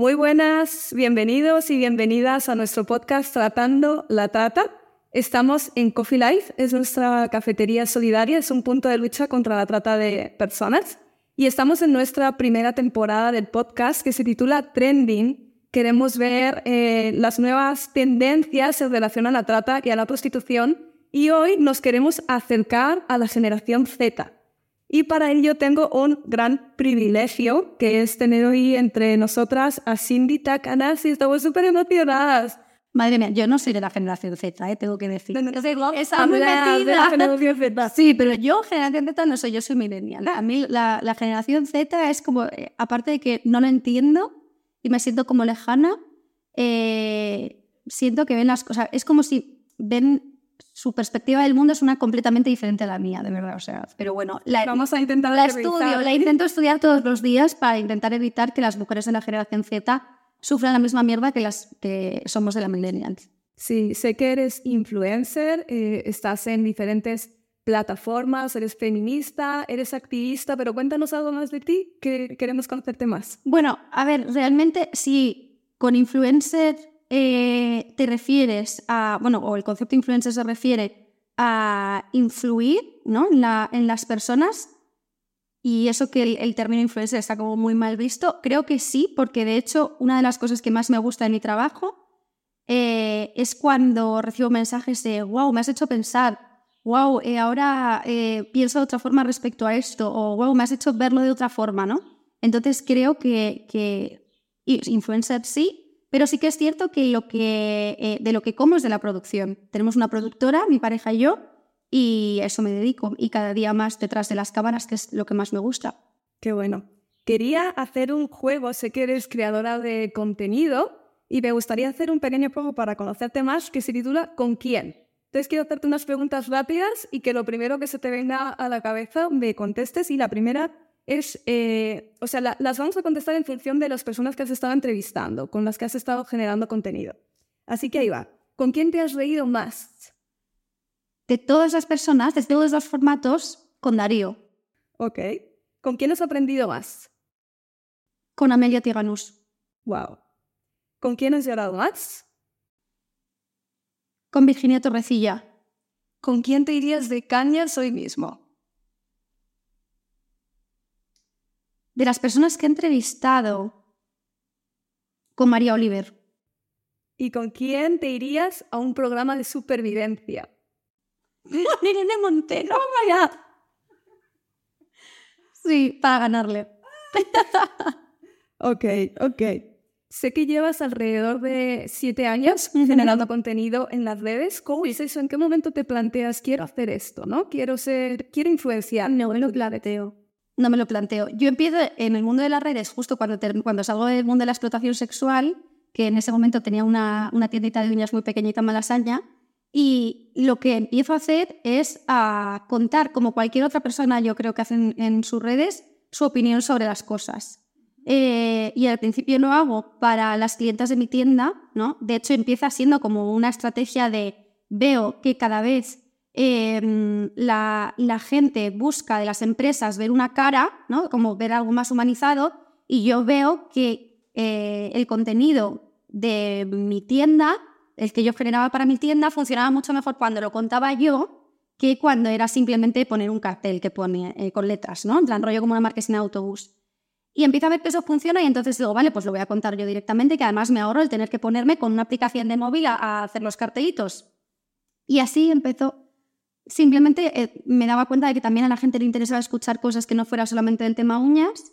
Muy buenas, bienvenidos y bienvenidas a nuestro podcast Tratando la Trata. Estamos en Coffee Life, es nuestra cafetería solidaria, es un punto de lucha contra la trata de personas. Y estamos en nuestra primera temporada del podcast que se titula Trending. Queremos ver eh, las nuevas tendencias en relación a la trata y a la prostitución. Y hoy nos queremos acercar a la generación Z, y para ello tengo un gran privilegio, que es tener hoy entre nosotras a Cindy Takanasi. Estamos súper emocionadas. Madre mía, yo no soy de la generación Z, ¿eh? tengo que decir. No, no, no, Esa muy de la generación Z. Sí, pero yo generación Z no soy, yo soy millennial. A mí la, la generación Z es como, eh, aparte de que no lo entiendo y me siento como lejana, eh, siento que ven las cosas, es como si ven su perspectiva del mundo es una completamente diferente a la mía, de verdad. O sea, pero bueno, la, Vamos a intentar la aterrizar. estudio, la intento estudiar todos los días para intentar evitar que las mujeres de la generación Z sufran la misma mierda que las que somos de la millennials. Sí, sé que eres influencer, eh, estás en diferentes plataformas, eres feminista, eres activista, pero cuéntanos algo más de ti, que queremos conocerte más. Bueno, a ver, realmente si con influencer eh, te refieres a, bueno, o el concepto influencer se refiere a influir ¿no? en, la- en las personas, y eso que el, término influencer está como muy mal visto, creo que sí, porque de hecho una de las cosas que más me gusta de mi trabajo eh, es cuando recibo mensajes de, wow, me has hecho pensar, wow, eh, ahora pienso de otra forma respecto a esto, o wow, me has hecho verlo de otra forma, ¿no? Entonces creo que, que influencer sí, pero sí que es cierto que, lo que eh, de lo que como es de la producción. Tenemos una productora, mi pareja y yo, y eso me dedico. Y cada día más detrás de las cámaras, que es lo que más me gusta. Qué bueno. Quería hacer un juego, sé que eres creadora de contenido y me gustaría hacer un pequeño juego para conocerte más que se titula ¿Con quién? Entonces quiero hacerte unas preguntas rápidas y que lo primero que se te venga a la cabeza me contestes y la primera es, eh, o sea, la- las vamos a contestar en función de las personas que has estado entrevistando, con las que has estado generando contenido. Así que ahí va. ¿Con quién te has reído más? De todas las personas, de todos los formatos, con Darío, Ok. ¿Con quién has aprendido más? con Amelia Tiganus, Wow. ¿Con quién has llorado más? con Virginia Torrecilla, ¿Con quién te irías de cañas hoy mismo? De las personas que he entrevistado, con María Oliver, ¿Y con quién te irías a un programa de supervivencia? Irene Montero. vaya. Sí, para ganarle. Ok, ok. Sé que llevas alrededor de siete años generando contenido en las redes. ¿Cómo es eso? ¿En qué momento te planteas, quiero hacer esto, no? Quiero ser, quiero influenciar. No me lo planteo. No me lo planteo. Yo empiezo en el mundo de las redes justo cuando, ter- cuando salgo del mundo de la explotación sexual, que en ese momento tenía una, una tiendita de uñas muy pequeñita Malasaña, y lo que empiezo a hacer es a contar, como cualquier otra persona yo creo que hacen en sus redes, su opinión sobre las cosas. Eh, y al principio lo hago para las clientas de mi tienda, ¿no? De hecho, empieza siendo como una estrategia de veo que cada vez la, la gente busca de las empresas ver una cara, ¿no? Como ver algo más humanizado, y yo veo que eh, el contenido de mi tienda, el que yo generaba para mi tienda, funcionaba mucho mejor cuando lo contaba yo que cuando era simplemente poner un cartel que pone eh, con letras, ¿no? En plan rollo como una marquesina de autobús. Y empiezo a ver que eso funciona y entonces digo, vale, pues lo voy a contar yo directamente, que además me ahorro el tener que ponerme con una aplicación de móvil a, a hacer los cartelitos. Y así empezó. Simplemente eh, me daba cuenta de que también a la gente le interesaba escuchar cosas que no fuera solamente del tema uñas.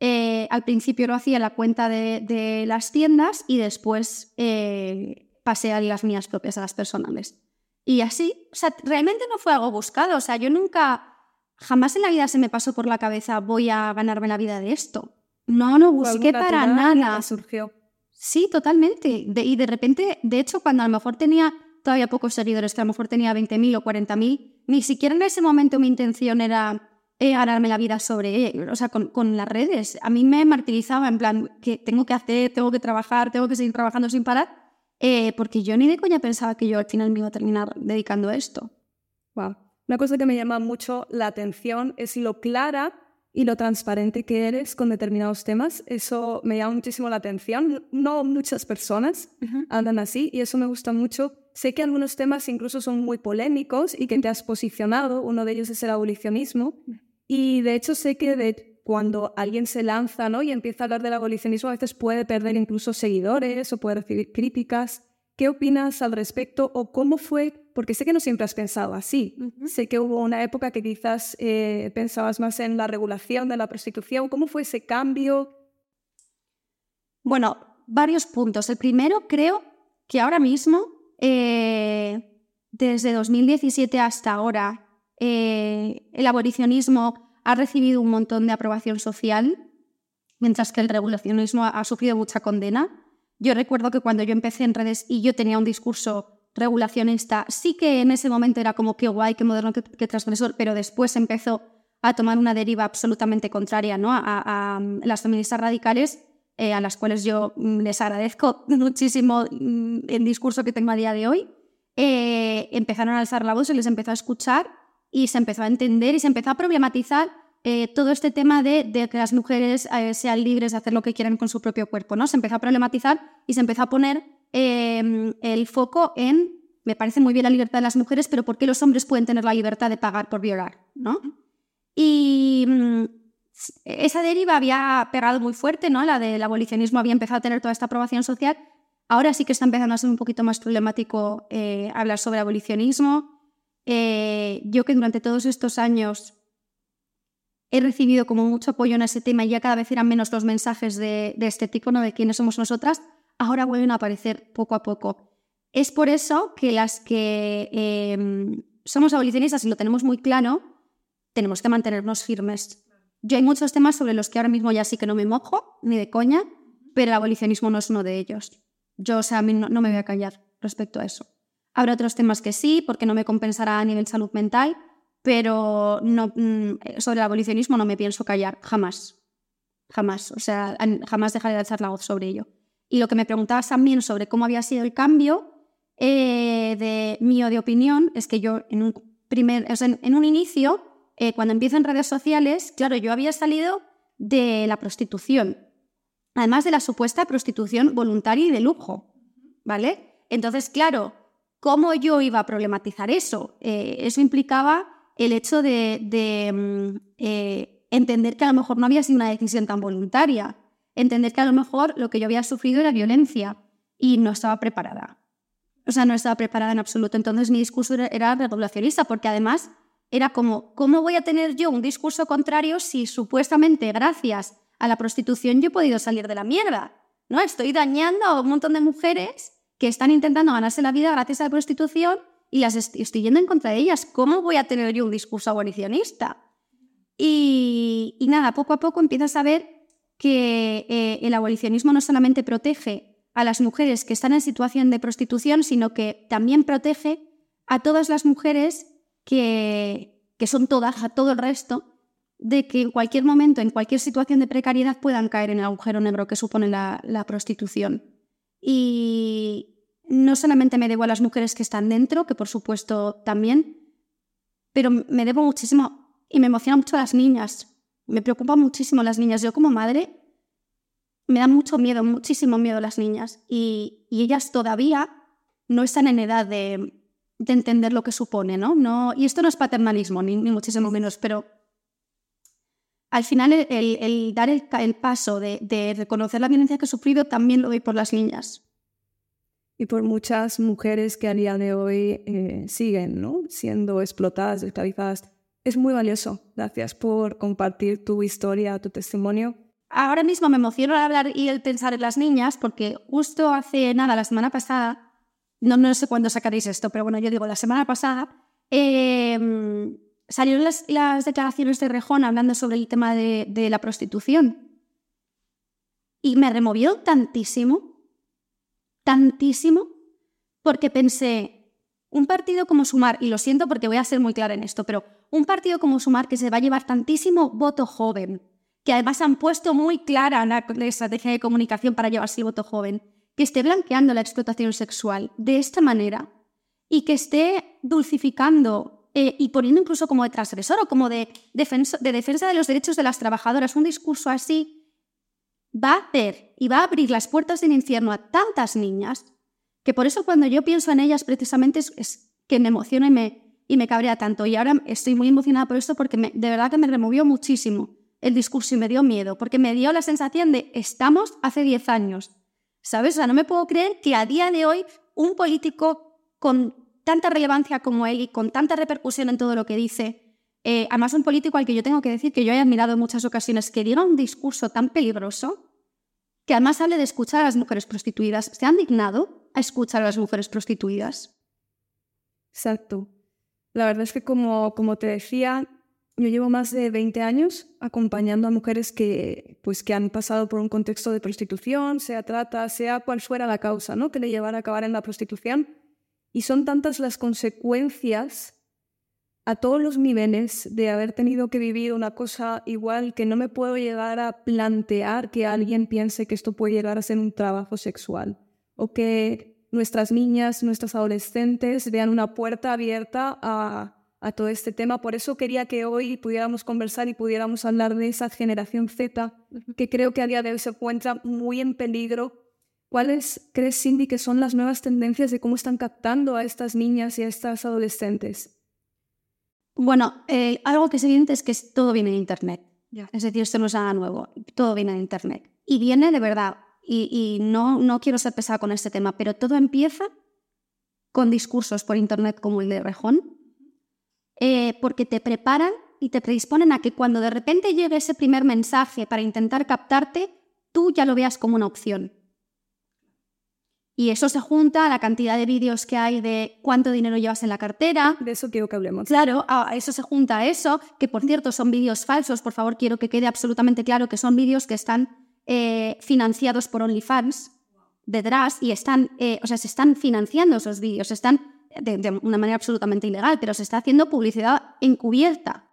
Eh, al principio lo hacía en la cuenta de, de las tiendas y después eh, pasé a las mías propias, a las personales. Y así, o sea, realmente no fue algo buscado. O sea, yo nunca, jamás en la vida se me pasó por la cabeza voy a ganarme la vida de esto. No, no busqué para nada. surgió. Sí, totalmente. De- y de repente, de hecho, cuando a lo mejor tenía todavía pocos seguidores, que a lo mejor tenía 20.000 o 40.000, ni siquiera en ese momento mi intención era eh, ganarme la vida sobre, eh, o sea, con, con las redes. A mí me martirizaba en plan, que tengo que hacer, tengo que trabajar, tengo que seguir trabajando sin parar, eh, porque yo ni de coña pensaba que yo al final me iba a terminar dedicando a esto. Wow. Una cosa que me llama mucho la atención es lo clara y lo transparente que eres con determinados temas. Eso me llama muchísimo la atención. No muchas personas andan así y eso me gusta mucho. Sé que algunos temas incluso son muy polémicos y que te has posicionado. Uno de ellos es el abolicionismo. Y de hecho sé que de cuando alguien se lanza ¿no? y empieza a hablar del abolicionismo, a veces puede perder incluso seguidores o puede recibir críticas. ¿Qué opinas al respecto o cómo fue? Porque sé que no siempre has pensado así. Sé que hubo una época que quizás eh, pensabas más en la regulación de la prostitución. ¿Cómo fue ese cambio? Bueno, varios puntos. El primero, creo que ahora mismo, eh, desde 2017 hasta ahora, eh, el abolicionismo ha recibido un montón de aprobación social, mientras que el regulacionismo ha sufrido mucha condena. Yo recuerdo que cuando yo empecé en redes y yo tenía un discurso regulacionista, sí que en ese momento era como qué guay, qué moderno, qué, transgresor, pero después empezó a tomar una deriva absolutamente contraria ¿no? a, las feministas radicales, eh, a las cuales yo mm, les agradezco muchísimo mm, el discurso que tengo a día de hoy. Eh, empezaron a alzar la voz, se les empezó a escuchar y se empezó a entender y se empezó a problematizar eh, todo este tema de, que las mujeres eh, sean libres de hacer lo que quieran con su propio cuerpo, ¿no? Se empezó a problematizar y se empezó a poner em, el foco en, me parece muy bien la libertad de las mujeres, pero ¿por qué los hombres pueden tener la libertad de pagar por violar, ¿no? Y mm, esa deriva había pegado muy fuerte, ¿no? La del abolicionismo había empezado a tener toda esta aprobación social. Ahora sí que está empezando a ser un poquito más problemático eh, hablar sobre abolicionismo. yo que durante todos estos años he recibido como mucho apoyo en ese tema y ya cada vez eran menos los mensajes de, este tipo, ¿no? de quiénes somos nosotras, ahora vuelven a aparecer poco a poco. Es por eso que las que em, somos abolicionistas y lo tenemos muy claro, tenemos que mantenernos firmes. Yo hay muchos temas sobre los que ahora mismo ya sí que no me mojo, ni de coña, pero el abolicionismo no es uno de ellos. Yo, o sea, a mí no, me voy a callar respecto a eso. Habrá otros temas que sí, porque no me compensará a nivel salud mental, pero no, mm, sobre el abolicionismo no me pienso callar, jamás. Jamás. O sea, jamás dejaré de alzar la voz sobre ello. Y lo que me preguntabas también sobre cómo había sido el cambio eh, de mío de opinión es que yo en un, primer, en, un inicio, eh, cuando empiezo en redes sociales, claro, yo había salido de la prostitución, además de la supuesta prostitución voluntaria y de lujo, ¿vale? Entonces, claro, ¿cómo yo iba a problematizar eso? Eh, eso implicaba el hecho de, mm, eh, entender que a lo mejor no había sido una decisión tan voluntaria, entender que a lo mejor lo que yo había sufrido era violencia y no estaba preparada. O sea, no estaba preparada en absoluto. Entonces mi discurso era, regulacionista, porque además era como, ¿cómo voy a tener yo un discurso contrario si supuestamente gracias a la prostitución yo he podido salir de la mierda? ¿No? Estoy dañando a un montón de mujeres que están intentando ganarse la vida gracias a la prostitución y las estoy yendo en contra de ellas. ¿Cómo voy a tener yo un discurso abolicionista? Y, nada, poco a poco empiezas a ver que eh, el abolicionismo no solamente protege a las mujeres que están en situación de prostitución, sino que también protege a todas las mujeres que, son todas, a todo el resto, de que en cualquier momento, en cualquier situación de precariedad puedan caer en el agujero negro que supone la, prostitución. Y, no solamente me debo a las mujeres que están dentro, que por supuesto también, pero me debo muchísimo y me emociona mucho las niñas. Me preocupan muchísimo las niñas. Yo como madre me da mucho miedo, muchísimo miedo a las niñas. Y, ellas todavía no están en edad de, entender lo que supone, ¿no? no y esto no es paternalismo, ni, muchísimo menos, pero al final el, dar el, paso de, de, reconocer la violencia que he sufrido también lo doy por las niñas y por muchas mujeres que a día de hoy eh, siguen ¿no? siendo explotadas, esclavizadas. Es muy valioso. Gracias por compartir tu historia, tu testimonio. Ahora mismo me emociono al hablar y el pensar en las niñas, porque justo hace nada, la semana pasada, no, no sé cuándo sacaréis esto, pero bueno, yo digo, la semana pasada, em, salieron las, declaraciones de Rejón hablando sobre el tema de, de la prostitución. Y me removió tantísimo tantísimo porque pensé, un partido como Sumar, y lo siento porque voy a ser muy clara en esto, pero un partido como Sumar que se va a llevar tantísimo voto joven, que además han puesto muy clara la, estrategia de comunicación para llevarse el voto joven, que esté blanqueando la explotación sexual de esta manera y que esté dulcificando eh, y poniendo incluso como de transgresor o como de, defensa, de defensa de los derechos de las trabajadoras, un discurso así va a hacer y va a abrir las puertas del infierno a tantas niñas que por eso cuando yo pienso en ellas precisamente es, que me emociona y me, y me cabrea tanto. Y ahora estoy muy emocionada por esto porque de verdad que me removió muchísimo el discurso y me dio miedo, porque me dio la sensación de estamos hace 10 años. ¿Sabes? O sea, no me puedo creer que a día de hoy un político con tanta relevancia como él y con tanta repercusión en todo lo que dice, eh, además un político al que yo tengo que decir que yo he admirado en muchas ocasiones, que diga un discurso tan peligroso, que además hable de escuchar a las mujeres prostituidas, ¿se han dignado a escuchar a las mujeres prostituidas? Exacto. La verdad es que como, como te decía, yo llevo más de 20 años acompañando a mujeres que, pues, que han pasado por un contexto de prostitución, sea trata, sea cual fuera la causa ¿no? que le llevara a acabar en la prostitución. Y son tantas las consecuencias a todos los niveles de haber tenido que vivir una cosa igual que no me puedo llegar a plantear que alguien piense que esto puede llegar a ser un trabajo sexual o que nuestras niñas, nuestras adolescentes vean una puerta abierta a, a todo este tema. Por eso quería que hoy pudiéramos conversar y pudiéramos hablar de esa generación Z que creo que a día de hoy se encuentra muy en peligro ¿Cuáles crees, Cindy, que son las nuevas tendencias de cómo están captando a estas niñas y a estas adolescentes? Bueno, eh, algo que es evidente es que todo viene en Internet. Es decir, esto no es nada nuevo, todo viene en Internet. Y viene de verdad, y, no, no quiero ser pesada con este tema, pero todo empieza con discursos por Internet como el de Rejón, eh, porque te preparan y te predisponen a que cuando de repente llegue ese primer mensaje para intentar captarte, tú ya lo veas como una opción. Y eso se junta a la cantidad de vídeos que hay de cuánto dinero llevas en la cartera. De eso quiero que hablemos. Claro, a eso se junta a eso, que por cierto son vídeos falsos. Por favor, quiero que quede absolutamente claro que son vídeos que están eh, financiados por OnlyFans detrás y están, eh, o sea, se están financiando esos vídeos, están de, de, una manera absolutamente ilegal, pero se está haciendo publicidad encubierta.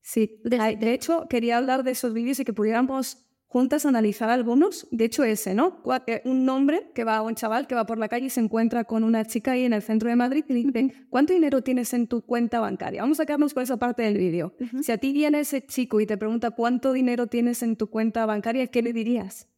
Sí, de hecho, quería hablar de esos vídeos y que pudiéramos juntas analizar algunos. De hecho, ese, ¿no? Eh, un hombre que va, un chaval que va por la calle y se encuentra con una chica ahí en el centro de Madrid y le dice, ¿cuánto dinero tienes en tu cuenta bancaria? Vamos a quedarnos con esa parte del vídeo. Si a ti viene ese chico y te pregunta cuánto dinero tienes en tu cuenta bancaria, ¿qué le dirías?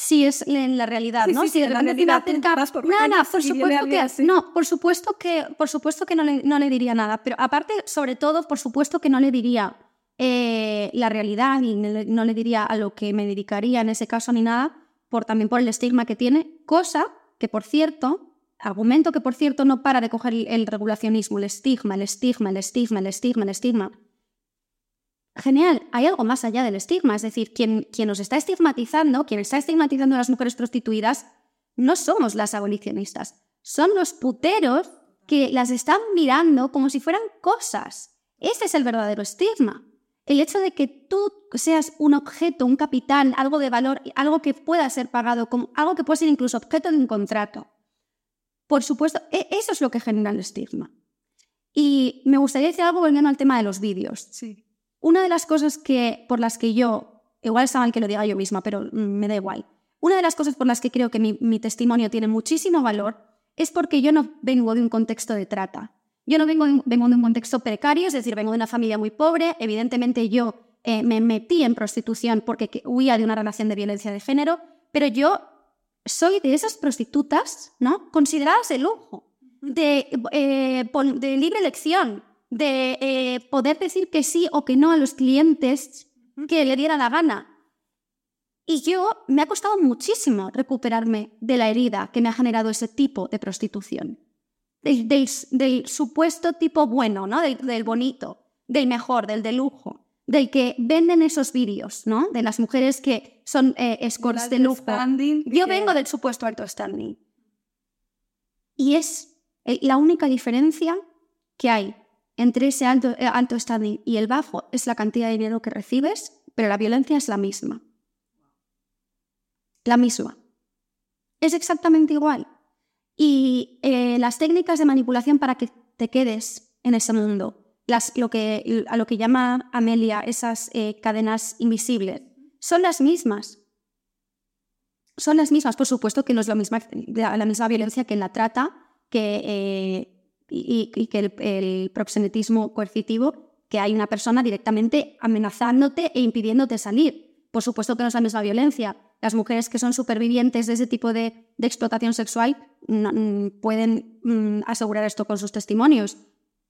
Sí, es en la realidad, ¿no? Sí, sí, en la realidad. Por no, no, por supuesto que, no, por supuesto que, por supuesto que no le, no le diría nada. Pero aparte, sobre todo, por supuesto que no le diría eh, la realidad y no le diría a lo que me dedicaría en ese caso ni nada, por, también por el estigma que tiene, cosa que, por cierto, argumento que, por cierto, no para de coger el, regulacionismo, el estigma, el estigma, el estigma, el estigma, el estigma. Genial, hay algo más allá del estigma, es decir, quien, quien nos está estigmatizando, quien está estigmatizando a las mujeres prostituidas, no somos las abolicionistas, son los puteros que las están mirando como si fueran cosas. Ese es el verdadero estigma el hecho de que tú seas un objeto, un capital, algo de valor, algo que pueda ser pagado, algo que pueda ser incluso objeto de un contrato. Por supuesto, e, eso es lo que genera el estigma. Y me gustaría decir algo volviendo al tema de los vídeos. Sí. Una de las cosas que, por las que yo, igual está mal que lo diga yo misma, pero mm, me da igual. Una de las cosas por las que creo que mi testimonio tiene muchísimo valor es porque yo no vengo de un contexto de trata. Yo no vengo, vengo de un contexto precario, es decir, vengo de una familia muy pobre. Evidentemente yo eh, me metí en prostitución porque huía de una relación de violencia de género, pero yo soy de esas prostitutas, ¿no? Consideradas de lujo, de, eh, de libre elección, de eh, poder decir que sí o que no a los clientes que le diera la gana. Y yo me ha costado muchísimo recuperarme de la herida que me ha generado ese tipo de prostitución del, supuesto tipo bueno, ¿no? Del, bonito, del mejor, del de lujo, del que venden esos vídeos, ¿no? De las mujeres que son eh, escorts de lujo. Yo vengo del supuesto alto standing. Y es eh, la única diferencia que hay entre ese alto, eh, alto standing y el bajo es la cantidad de dinero que recibes, pero la violencia es la misma. La misma. Es exactamente igual. Y eh, las técnicas de manipulación para que te quedes en ese mundo, las, lo que, a lo que llama Amelia esas eh, cadenas invisibles, son las mismas. Son las mismas, por supuesto que no es la misma, la misma violencia que en la trata, que, y, que el, proxenetismo coercitivo, que hay una persona directamente amenazándote e impidiéndote salir. Por supuesto que no es la misma violencia. Las mujeres que son supervivientes de ese tipo de, explotación sexual mm, pueden mm, asegurar esto con sus testimonios.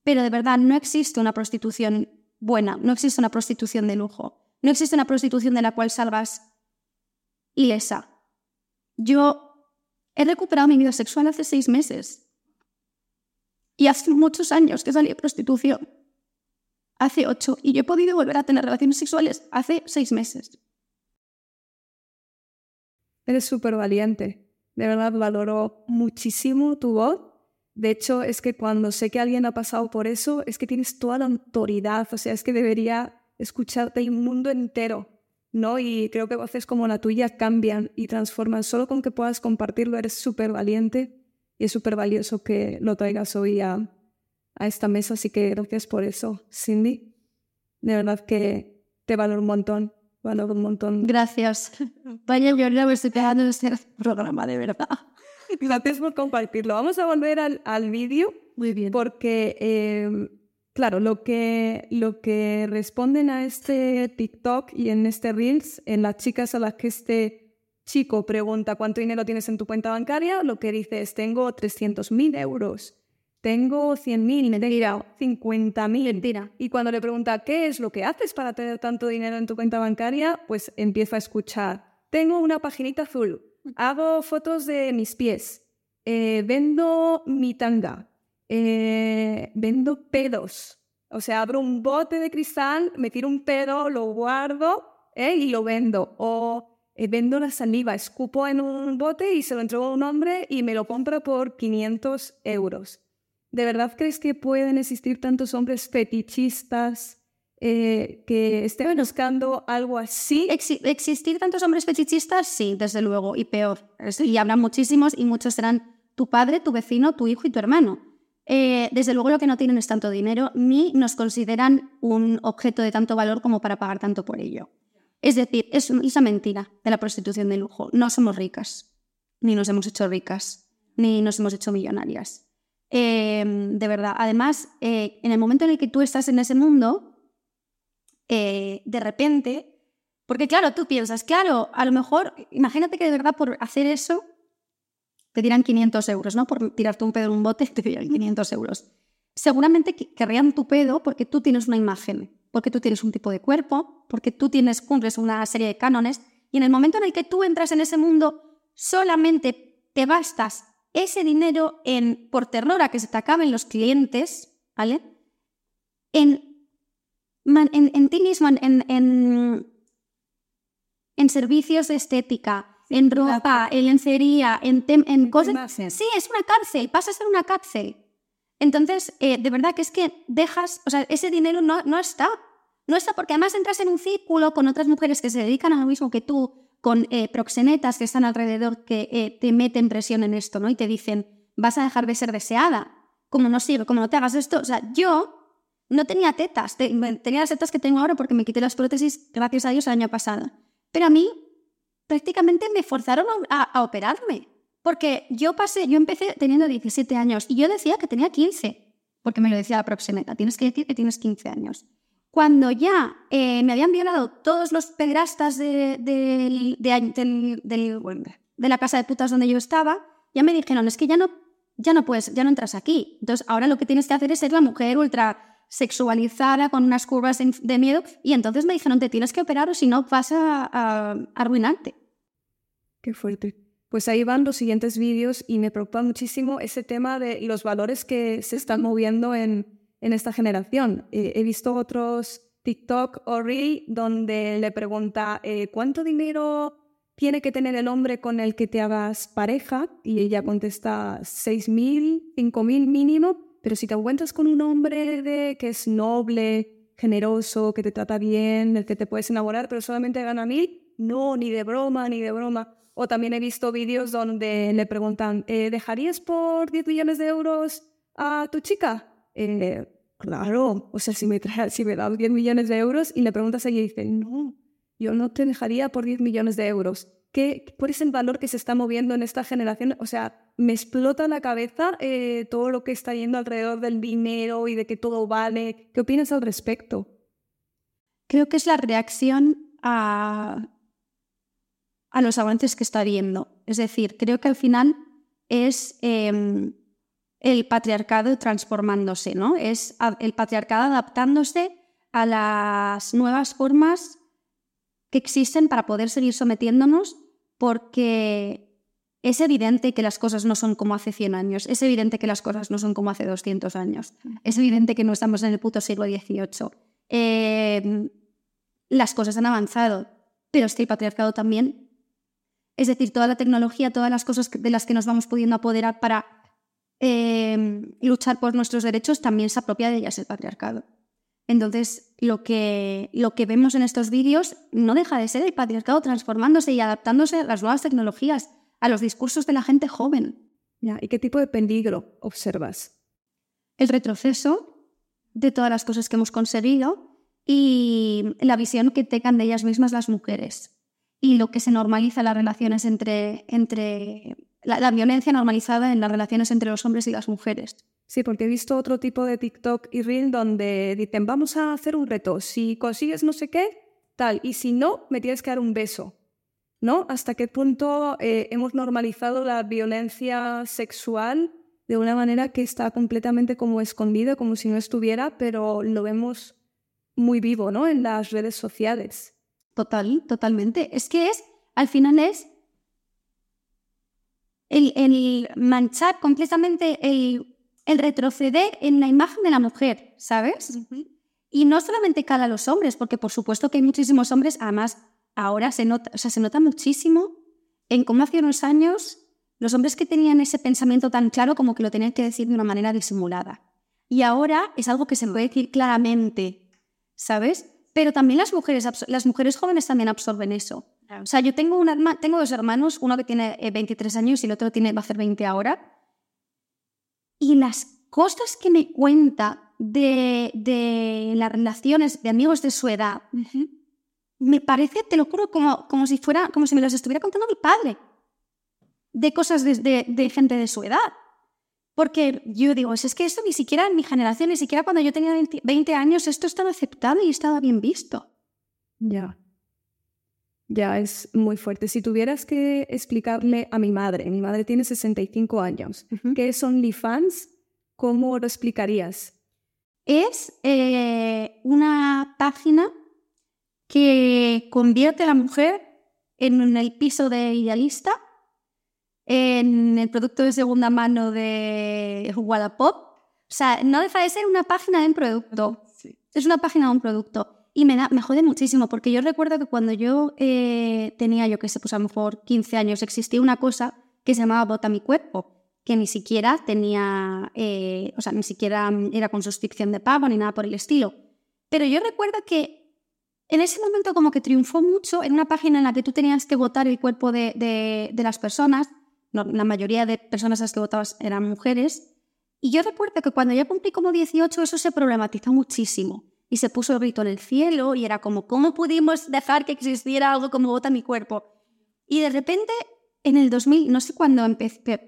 Pero de verdad no existe una prostitución buena, no existe una prostitución de lujo, no existe una prostitución de la cual salgas ilesa. Yo he recuperado mi vida sexual hace seis meses y hace muchos años que salí de prostitución. Hace ocho y yo he podido volver a tener relaciones sexuales hace seis meses. Eres súper valiente. De verdad valoro muchísimo tu voz de hecho, es que cuando sé que alguien ha pasado por eso, es que tienes toda la autoridad, o sea, es que debería escucharte el mundo entero, ¿no? Y creo que voces como la tuya cambian y transforman. Solo con que puedas compartirlo eres súper valiente y es súper valioso que lo traigas hoy a, a esta mesa, así que gracias por eso, Cindy. De verdad que te valoro un montón, valoro un montón. Gracias. Vaya, yo me estoy pegando en este programa, de verdad. Gracias por compartirlo. Vamos a volver al, al vídeo. Muy bien. Porque, eh, claro, lo que, lo que responden a este TikTok y en este Reels, en las chicas a las que este chico pregunta cuánto dinero tienes en tu cuenta bancaria, lo que dice es tengo 300.000 euros, tengo 100.000, Mentira. 50.000. Mentira. Y cuando le pregunta qué es lo que haces para tener tanto dinero en tu cuenta bancaria, pues empieza a escuchar, tengo una paginita azul, hago fotos de mis pies, eh, vendo mi tanga, eh, vendo pedos. O sea, abro un bote de cristal, me tiro un pedo, lo guardo eh, y lo vendo. O vendo la saliva, escupo en un bote y se lo entrego a un hombre y me lo compra por 500 euros. ¿De verdad crees que pueden existir tantos hombres fetichistas eh, que estén buscando algo así. existir tantos hombres fetichistas, sí, desde luego, y peor. Y habrá muchísimos y muchos serán tu padre, tu vecino, tu hijo y tu hermano. Eh, desde luego lo que no tienen es tanto dinero ni nos consideran un objeto de tanto valor como para pagar tanto por ello. Es decir, es esa mentira de la prostitución de lujo. No somos ricas, ni nos hemos hecho ricas, ni nos hemos hecho millonarias. Eh, de verdad, además, en el momento en el que tú estás en ese mundo, eh, de repente, porque claro, tú piensas, claro, a lo mejor, imagínate que de verdad por hacer eso te dirán 500 euros, ¿no? Por tirarte un pedo en un bote te dirán 500 euros. Seguramente querrían tu pedo porque tú tienes una imagen, porque tú tienes un tipo de cuerpo, porque tú tienes, cumples una serie de cánones, y en el momento en el que tú entras en ese mundo, solamente te bastas ese dinero en, por terror a que se te acaben los clientes, ¿vale? En en, ti mismo, en, en, servicios de estética, en ropa, en lencería, en, en cosas. Sí, es una cárcel, pasa a ser una cárcel. Entonces, eh, de verdad que es que dejas, o sea, ese dinero no, no está. No está porque además entras en un círculo con otras mujeres que se dedican a lo mismo que tú, con eh, proxenetas que están alrededor que eh, te meten presión en esto, ¿no? Y te dicen, vas a dejar de ser deseada. Como no sirve, como no te hagas esto. O sea, yo no tenía tetas, tenía las tetas que tengo ahora porque me quité las prótesis, gracias a Dios, el año pasado. Pero a mí prácticamente me forzaron a, operarme. Porque yo pasé, yo empecé teniendo 17 años y yo decía que tenía 15, porque me lo decía la proxeneta, tienes que decir que tienes 15 años. Cuando ya eh, me habían violado todos los pedrastas de, de, de, la casa de putas donde yo estaba, ya me dijeron, es que ya no, ya no puedes, ya no entras aquí. Entonces ahora lo que tienes que hacer es ser la mujer ultra sexualizada, con unas curvas de miedo, y entonces me dijeron, te tienes que operar o si no vas a, arruinarte. Qué fuerte. Pues ahí van los siguientes vídeos y me preocupa muchísimo ese tema de los valores que se están moviendo en, en esta generación. Eh, he visto otros TikTok o Reel donde le pregunta eh, cuánto dinero tiene que tener el hombre con el que te hagas pareja y ella contesta 6.000, 5.000 mínimo pero si te encuentras con un hombre de, que es noble, generoso, que te trata bien, del que te puedes enamorar, pero solamente gana mil, no, ni de broma, ni de broma. O también he visto vídeos donde le preguntan, eh, ¿dejarías por 10 millones de euros a tu chica? Eh, claro, o sea, si me, trae, si me das 10 millones de euros y le preguntas a ella y dice, no, yo no te dejaría por 10 millones de euros. ¿Qué, ¿Cuál es el valor que se está moviendo en esta generación? O sea, me explota la cabeza eh, todo lo que está yendo alrededor del dinero y de que todo vale. ¿Qué opinas al respecto? Creo que es la reacción a, a los avances que está habiendo. Es decir, creo que al final es em, el patriarcado transformándose, ¿no? Es el patriarcado adaptándose a las nuevas formas que existen para poder seguir sometiéndonos porque es evidente que las cosas no son como hace 100 años, es evidente que las cosas no son como hace 200 años, es evidente que no estamos en el puto siglo XVIII. Em, las cosas han avanzado, pero es que el patriarcado también. Es decir, toda la tecnología, todas las cosas de las que nos vamos pudiendo apoderar para em, luchar por nuestros derechos, también se apropia de ellas el patriarcado. Entonces, lo que, lo que vemos en estos vídeos no deja de ser el patriarcado transformándose y adaptándose a las nuevas tecnologías, a los discursos de la gente joven. ¿Y qué tipo de peligro observas? El retroceso de todas las cosas que hemos conseguido y la visión que tengan de ellas mismas las mujeres y lo que se normaliza en las relaciones entre, entre la violencia normalizada en las relaciones entre los hombres y las mujeres. Sí, porque he visto otro tipo de TikTok y Reel donde dicen, vamos a hacer un reto, si consigues no sé qué, tal, y si no, me tienes que dar un beso. ¿No? ¿Hasta qué punto eh, hemos normalizado la violencia sexual de una manera que está completamente como escondida, como si no estuviera, pero lo vemos muy vivo, ¿no? En las redes sociales. Total, totalmente. Es que es, al final es el, el manchar completamente el el retroceder en la imagen de la mujer, ¿sabes? Y no solamente cala a los hombres, porque por supuesto que hay muchísimos hombres, además ahora se nota, o sea, se nota muchísimo en cómo hace unos años los hombres que tenían ese pensamiento tan claro como que lo tenían que decir de una manera disimulada. Y ahora es algo que se puede decir claramente, ¿sabes? Pero también las mujeres, las mujeres jóvenes también absorben eso. O sea, yo tengo, una, tengo dos hermanos, uno que tiene 23 eh, años y el otro tiene, va a hacer 20 ahora. Y las cosas que me cuenta de, de las relaciones de amigos de su edad, me parece, te lo juro, como, como, si fuera, como si me las estuviera contando mi padre. De cosas de, de, gente de su edad. Porque yo digo, es que esto ni siquiera en mi generación, ni siquiera cuando yo tenía 20, años, esto estaba aceptado y estaba bien visto. Ya. Ya, es muy fuerte. Si tuvieras que explicarle a mi madre, mi madre tiene 65 años, ¿qué es OnlyFans? ¿Cómo lo explicarías? Es eh, una página que convierte a la mujer en el piso de idealista, en el producto de segunda mano de Wallapop. O sea, no deja de ser una página de un producto. Es una página de un producto. Y me, da, me jode muchísimo, porque yo recuerdo que cuando yo eh, tenía, yo que sé, pues a lo mejor 15 años, existía una cosa que se llamaba Bota mi cuerpo, que ni siquiera tenía, eh, o sea, ni siquiera era con suscripción de pago ni nada por el estilo. Pero yo recuerdo que en ese momento como que triunfó mucho en una página en la que tú tenías que votar el cuerpo de, de, de las personas, la mayoría de personas a las que votabas eran mujeres, y yo recuerdo que cuando ya cumplí como 18 eso se problematizó muchísimo y se puso el grito en el cielo y era como, ¿cómo pudimos dejar que existiera algo como Bota mi cuerpo? Y de repente, en el 2000, no sé cuándo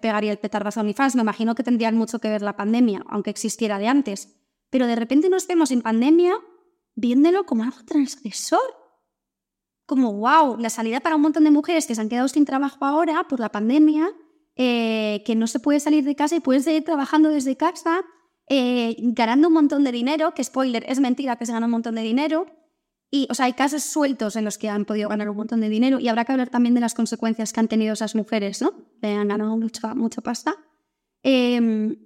pegaría el petardazo a fans, me imagino que tendrían mucho que ver la pandemia, aunque existiera de antes, pero de repente nos vemos en pandemia viéndolo como algo transgresor. Como, wow, la salida para un montón de mujeres que se han quedado sin trabajo ahora por la pandemia, eh, que no se puede salir de casa y puedes seguir trabajando desde casa, eh, ganando un montón de dinero, que spoiler, es mentira que se gana un montón de dinero. Y, o sea, hay casos sueltos en los que han podido ganar un montón de dinero y habrá que hablar también de las consecuencias que han tenido esas mujeres, ¿no? Que han ganado mucha, mucha pasta. Em,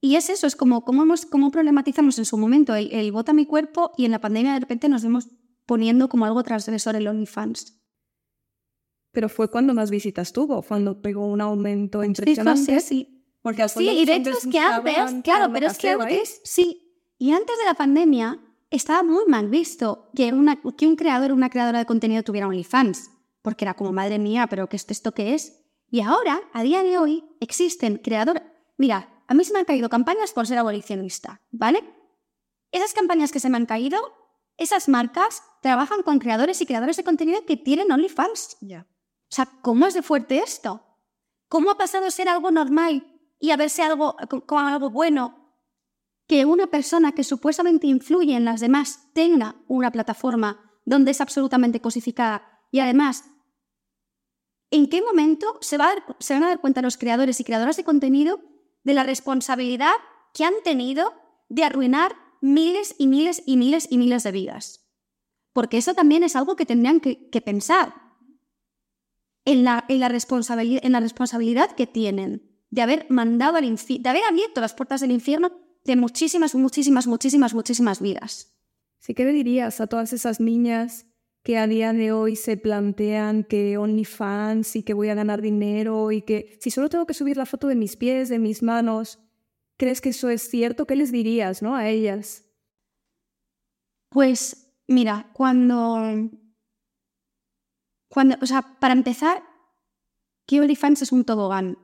y es eso, es como cómo, hemos, cómo problematizamos en su momento el, el vota mi cuerpo y en la pandemia de repente nos vemos poniendo como algo transgresor el OnlyFans. Pero fue cuando más visitas tuvo, cuando pegó un aumento impresionante. Sí, sí. Porque sí, y de hecho es que antes, claro, pero es que antes, sí, y antes de la pandemia estaba muy mal visto que, una, que un creador o una creadora de contenido tuviera OnlyFans, porque era como, madre mía, pero ¿qué es esto qué es? Y ahora, a día de hoy, existen creadores... Mira, a mí se me han caído campañas por ser abolicionista, ¿vale? Esas campañas que se me han caído, esas marcas trabajan con creadores y creadores de contenido que tienen OnlyFans. Ya. O sea, ¿cómo es de fuerte esto? ¿Cómo ha pasado a ser algo normal y a verse algo como algo bueno que una persona que supuestamente influye en las demás tenga una plataforma donde es absolutamente cosificada y además, ¿en qué momento se, van a dar cuenta los creadores y creadoras de contenido de la responsabilidad que han tenido de arruinar miles y miles y miles y miles de vidas? Porque eso también es algo que tendrían que, pensar en la, en la responsabilidad que tienen de haber mandado al infierno, de haber abierto las puertas del infierno de muchísimas, muchísimas, muchísimas, muchísimas vidas. Sí, ¿qué le dirías a todas esas niñas que a día de hoy se plantean que OnlyFans y que voy a ganar dinero y que si solo tengo que subir la foto de mis pies, de mis manos, ¿crees que eso es cierto? ¿Qué les dirías, no, a ellas? Pues mira, cuando cuando, o sea, para empezar, que OnlyFans es un tobogán,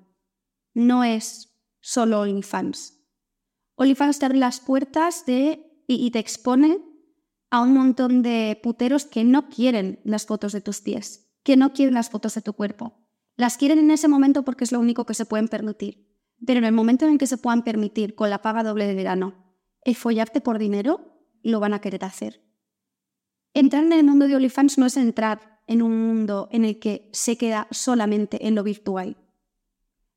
no es solo OnlyFans. OnlyFans te abre las puertas de, y, te expone a un montón de puteros que no quieren las fotos de tus pies, que no quieren las fotos de tu cuerpo. Las quieren en ese momento porque es lo único que se pueden permitir. Pero en el momento en que se puedan permitir, con la paga doble de verano, el follarte por dinero, lo van a querer hacer. Entrar en el mundo de OnlyFans no es entrar en un mundo en el que se queda solamente en lo virtual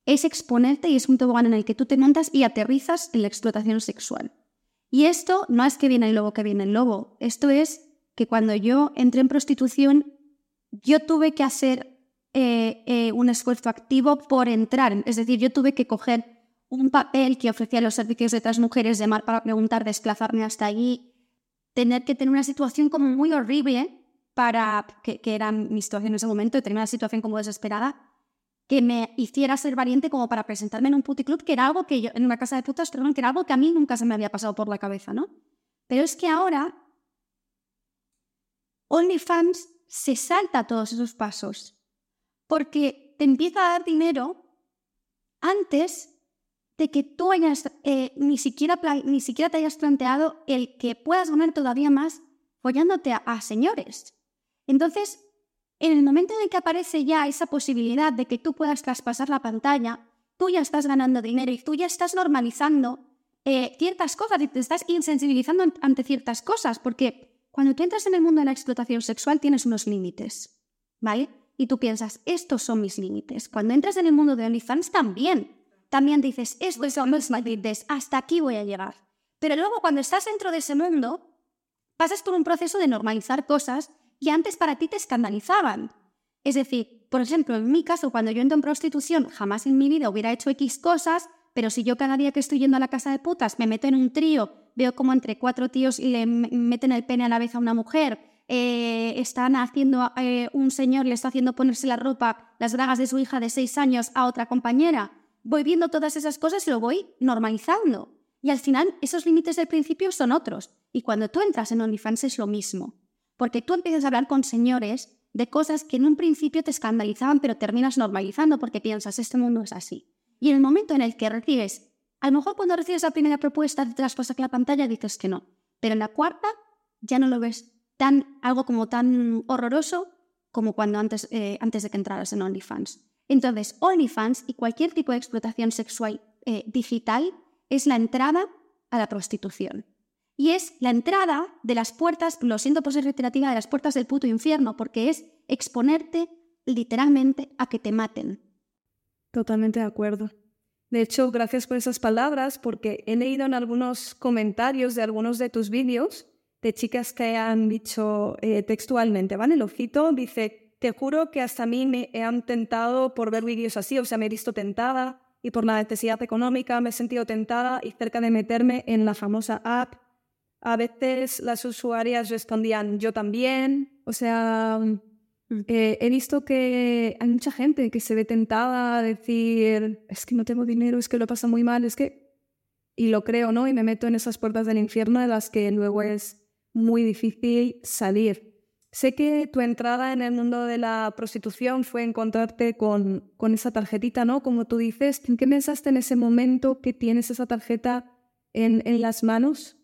es exponerte y es un tobogán en el que tú te montas y aterrizas en la explotación sexual. Y esto no es que viene el lobo, que viene el lobo. Esto es que cuando yo entré en prostitución, yo tuve que hacer eh, eh, un esfuerzo activo por entrar. Es decir, yo tuve que coger un papel que ofrecía los servicios de otras mujeres, llamar para preguntar, desplazarme hasta allí, tener que tener una situación como muy horrible para, que, que era mi situación en ese momento, tener una situación como desesperada, que me hiciera ser valiente como para presentarme en un puticlub, que era algo que yo, en una casa de putas, perdón, que era algo que a mí nunca se me había pasado por la cabeza, ¿no? Pero es que ahora OnlyFans se salta todos esos pasos, porque te empieza a dar dinero antes de que tú hayas, eh, ni, siquiera, ni siquiera te hayas planteado el que puedas ganar todavía más follándote a señores. Entonces, en el momento en que aparece ya esa posibilidad de que tú puedas traspasar la pantalla, tú ya estás ganando dinero y tú ya estás normalizando eh, ciertas cosas y te estás insensibilizando ante ciertas cosas, porque cuando tú entras en el mundo de la explotación sexual tienes unos límites, ¿vale? Y tú piensas, estos son mis límites. Cuando entras en el mundo de OnlyFans también, también dices, estos son mis límites, hasta aquí voy a llegar. Pero luego cuando estás dentro de ese mundo, pasas por un proceso de normalizar cosas que antes para ti te escandalizaban. Es decir, por ejemplo, en mi caso, cuando yo entro en prostitución, jamás en mi vida hubiera hecho X cosas, pero si yo cada día que estoy yendo a la casa de putas me meto en un trío, veo como entre cuatro tíos le meten el pene a la vez a una mujer, eh, están haciendo, eh, un señor le está haciendo ponerse la ropa, las bragas de su hija de seis años a otra compañera, voy viendo todas esas cosas y lo voy normalizando. Y al final, esos límites del principio son otros. Y cuando tú entras en OnlyFans es lo mismo. Porque tú empiezas a hablar con señores de cosas que en un principio te escandalizaban, pero terminas normalizando porque piensas, este mundo es así. Y en el momento en el que recibes, a lo mejor cuando recibes la primera propuesta de traspasar la pantalla dices que no, pero en la cuarta ya no lo ves tan algo como tan horroroso como cuando antes, eh, antes de que entraras en OnlyFans. Entonces, OnlyFans y cualquier tipo de explotación sexual eh, digital es la entrada a la prostitución. Y es la entrada de las puertas, lo siento por ser reiterativa, de las puertas del puto infierno, porque es exponerte literalmente a que te maten. Totalmente de acuerdo. De hecho, gracias por esas palabras, porque he leído en algunos comentarios de algunos de tus vídeos de chicas que han dicho eh, textualmente, ¿vale? Lo cito, dice, te juro que hasta a mí me han tentado por ver vídeos así, o sea, me he visto tentada y por la necesidad económica me he sentido tentada y cerca de meterme en la famosa app a veces las usuarias respondían yo también. O sea, mm. eh, he visto que hay mucha gente que se ve tentada a decir es que no tengo dinero, es que lo pasa muy mal, es que... Y lo creo, ¿no? Y me meto en esas puertas del infierno de las que luego es muy difícil salir. Sé que tu entrada en el mundo de la prostitución fue encontrarte con, con esa tarjetita, ¿no? Como tú dices, ¿en qué pensaste en ese momento que tienes esa tarjeta en, en las manos?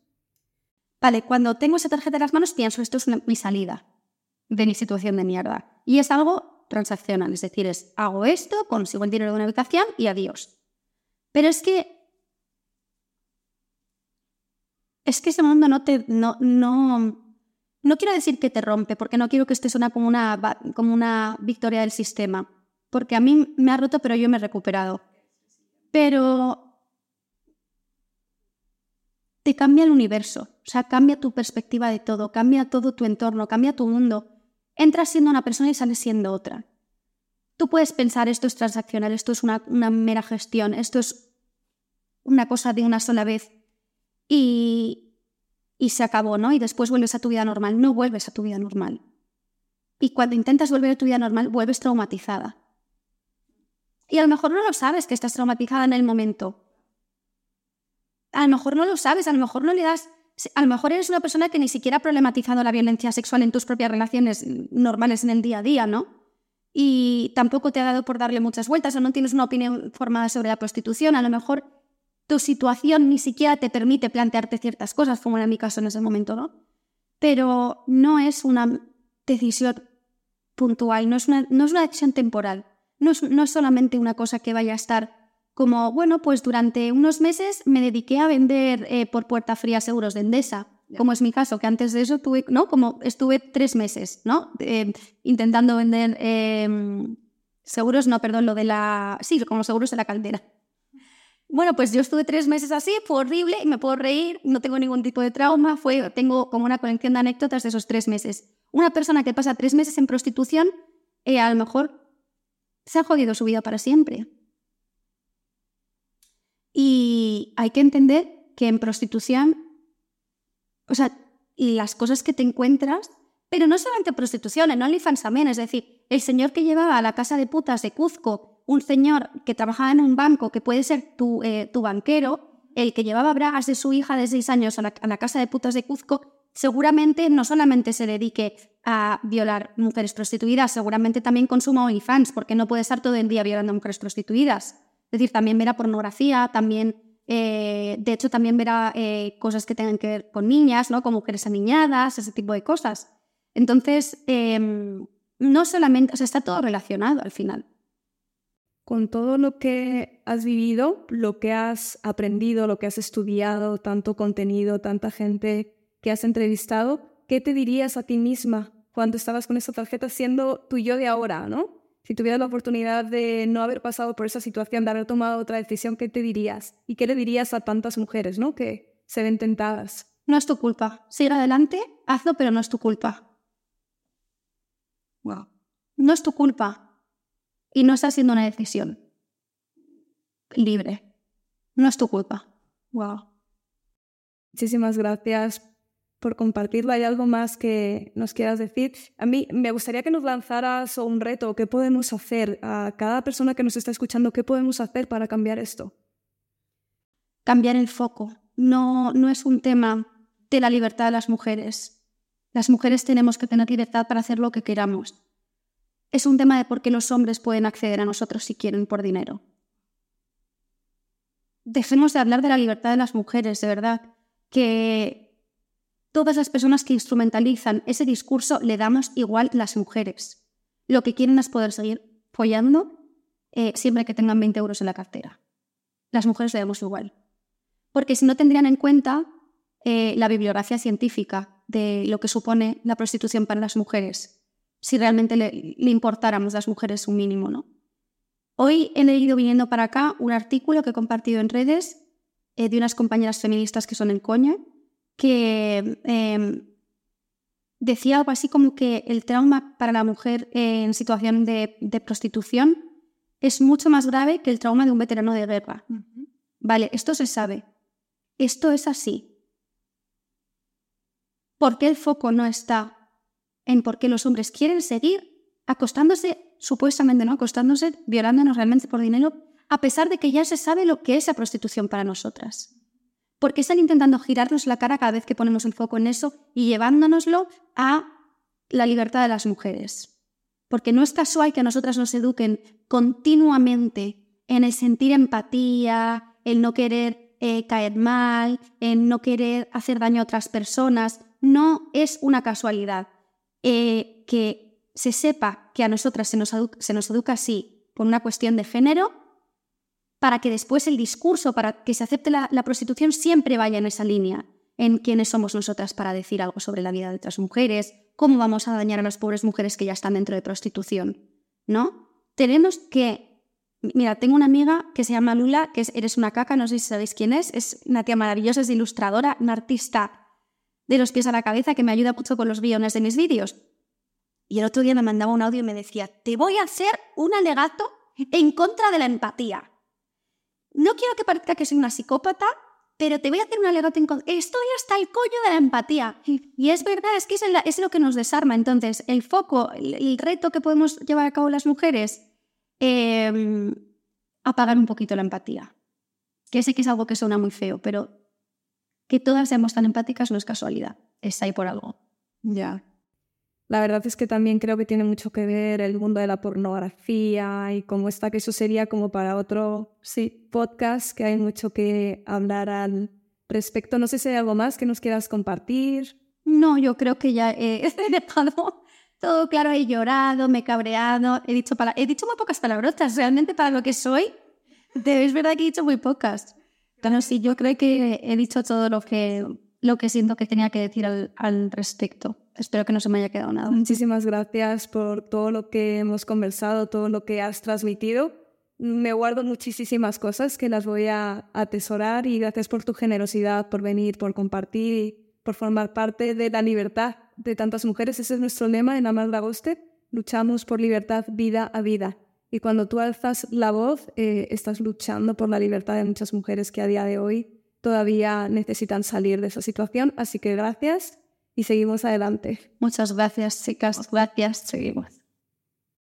Vale, cuando tengo esa tarjeta en las manos pienso, esto es mi salida de mi situación de mierda. Y es algo transaccional, es decir, es hago esto, consigo el dinero de una habitación y adiós. Pero es que es que ese mundo no te no, no, no quiero decir que te rompe, porque no quiero que esto suene como una, como una victoria del sistema, porque a mí me ha roto, pero yo me he recuperado. Pero te cambia el universo, o sea, cambia tu perspectiva de todo, cambia todo tu entorno, cambia tu mundo. Entras siendo una persona y sales siendo otra. Tú puedes pensar esto es transaccional, esto es una, una mera gestión, esto es una cosa de una sola vez. Y, y se acabó, ¿no? Y después vuelves a tu vida normal. No vuelves a tu vida normal. Y cuando intentas volver a tu vida normal, vuelves traumatizada. Y a lo mejor no lo sabes que estás traumatizada en el momento. A lo mejor no lo sabes, a lo mejor no le das... A lo mejor eres una persona que ni siquiera ha problematizado la violencia sexual en tus propias relaciones normales en el día a día, ¿no? Y tampoco te ha dado por darle muchas vueltas o no tienes una opinión formada sobre la prostitución. A lo mejor tu situación ni siquiera te permite plantearte ciertas cosas, como era mi caso en ese momento, ¿no? Pero no es una decisión puntual, no es una, no es una decisión temporal, no es, no es solamente una cosa que vaya a estar como, bueno, pues durante unos meses me dediqué a vender eh, por puerta fría seguros de Endesa, como es mi caso, que antes de eso tuve, ¿no? Como estuve tres meses, ¿no? Eh, intentando vender em, seguros, no, perdón, lo de la, sí, como seguros de la caldera. Bueno, pues yo estuve tres meses así, fue horrible y me puedo reír, no tengo ningún tipo de trauma, fue, tengo como una colección de anécdotas de esos tres meses. Una persona que pasa tres meses en prostitución, eh, a lo mejor se ha jodido su vida para siempre. Y hay que entender que en prostitución, o sea, las cosas que te encuentras, pero no solamente prostitución, en OnlyFans también, es decir, el señor que llevaba a la casa de putas de Cuzco un señor que trabajaba en un banco, que puede ser tu, eh, tu banquero, el que llevaba bragas de su hija de seis años a la, casa de putas de Cuzco, seguramente no solamente se dedique a violar mujeres prostituidas, seguramente también consuma OnlyFans, porque no puede estar todo el día violando mujeres prostituidas. Es decir, también verá pornografía, también, eh, de hecho, también verá eh, cosas que tengan que ver con niñas, ¿no? Con mujeres aniñadas, ese tipo de cosas. Entonces, em, no solamente, o sea, está todo relacionado al final con todo lo que has vivido, lo que has aprendido, lo que has estudiado, tanto contenido, tanta gente que has entrevistado, ¿qué te dirías a ti misma cuando estabas con esa tarjeta siendo tu yo de ahora, ¿no? Si tuvieras la oportunidad de no haber pasado por esa situación, de haber tomado otra decisión, ¿qué te dirías? ¿Y qué le dirías a tantas mujeres, ¿no? Que se ven tentadas. No es tu culpa. Sigue adelante, hazlo, pero no es tu culpa. Wow. No es tu culpa y no estás haciendo una decisión libre. No es tu culpa. Wow. Muchísimas gracias por compartirlo. ¿Hay algo más que nos quieras decir? A mí me gustaría que nos lanzaras un reto. ¿Qué podemos hacer? A cada persona que nos está escuchando, ¿qué podemos hacer para cambiar esto? Cambiar el foco. No, no es un tema de la libertad de las mujeres. Las mujeres tenemos que tener libertad para hacer lo que queramos es un tema de por qué los hombres pueden acceder a nosotros si quieren por dinero. Dejemos de hablar de la libertad de las mujeres, de verdad, que todas las personas que instrumentalizan ese discurso le damos igual las mujeres. Lo que quieren es poder seguir follando eh, siempre que tengan 20 euros en la cartera. Las mujeres le damos igual. Porque si no tendrían en cuenta eh, la bibliografía científica de lo que supone la prostitución para las mujeres, si realmente le, importáramos a las mujeres un mínimo, ¿no? Hoy he leído viniendo para acá un artículo que he compartido en redes eh, de unas compañeras feministas que son en coña, que em, decía algo así como que el trauma para la mujer en situación de, prostitución es mucho más grave que el trauma de un veterano de guerra. Vale, esto se sabe. Esto es así. ¿Por qué el foco no está en por qué los hombres quieren seguir acostándose, supuestamente, ¿no? Acostándose, violándonos realmente por dinero, a pesar de que ya se sabe lo que es la prostitución para nosotras. Porque están intentando girarnos la cara cada vez que ponemos el foco en eso y llevándonoslo a la libertad de las mujeres. Porque no es casual que a nosotras nos eduquen continuamente en el sentir empatía, el no querer eh, caer mal, en no querer hacer daño a otras personas. No es una casualidad. Eh, que se sepa que a nosotras se nos, se nos educa así por una cuestión de género, para que después el discurso, para que se acepte la, prostitución, siempre vaya en esa línea, en quiénes somos nosotras para decir algo sobre la vida de otras mujeres, cómo vamos a dañar a las pobres mujeres que ya están dentro de prostitución, ¿no? Tenemos que Mira, tengo una amiga que se llama Lula, que es Eres una caca, no sé si sabéis quién es, es una tía maravillosa, es ilustradora, una artista de los pies a la cabeza que me ayuda mucho con los guiones de mis vídeos. Y el otro día me mandaba un audio y me decía, te voy a hacer un alegato en contra de la empatía. No quiero que parezca que soy una psicópata, pero te voy a hacer un alegato en contra. Estoy hasta el coño de la empatía. Y es verdad, es que es, lo que nos desarma. Entonces, el foco, el reto que podemos llevar a cabo las mujeres Em, apagar un poquito la empatía. Que sé que es algo que suena muy feo, pero que todas seamos tan empáticas no es casualidad, es ahí por algo. Ya. La verdad es que también creo que tiene mucho que ver el mundo de la pornografía y cómo está, que eso sería como para otro sí, podcast, que hay mucho que hablar al respecto. No sé si hay algo más que nos quieras compartir. No, yo creo que ya he dejado todo claro, he llorado, me he cabreado, he dicho, he dicho muy pocas palabrotas, realmente para lo que soy, es verdad que he dicho muy pocas. Pero sí, yo creo que he dicho todo lo que, lo que siento que tenía que decir al, al respecto. Espero que no se me haya quedado nada. Muchísimas gracias por todo lo que hemos conversado, todo lo que has transmitido. Me guardo muchísimas cosas que las voy a atesorar y gracias por tu generosidad, por venir, por compartir y por formar parte de la libertad de tantas mujeres. Ese es nuestro lema en Amal Dagoste. Luchamos por libertad vida a vida. Y cuando tú alzas la voz, eh, estás luchando por la libertad de muchas mujeres que a día de hoy todavía necesitan salir de esa situación. Así que gracias y seguimos adelante. Muchas gracias, chicas. Gracias. Seguimos.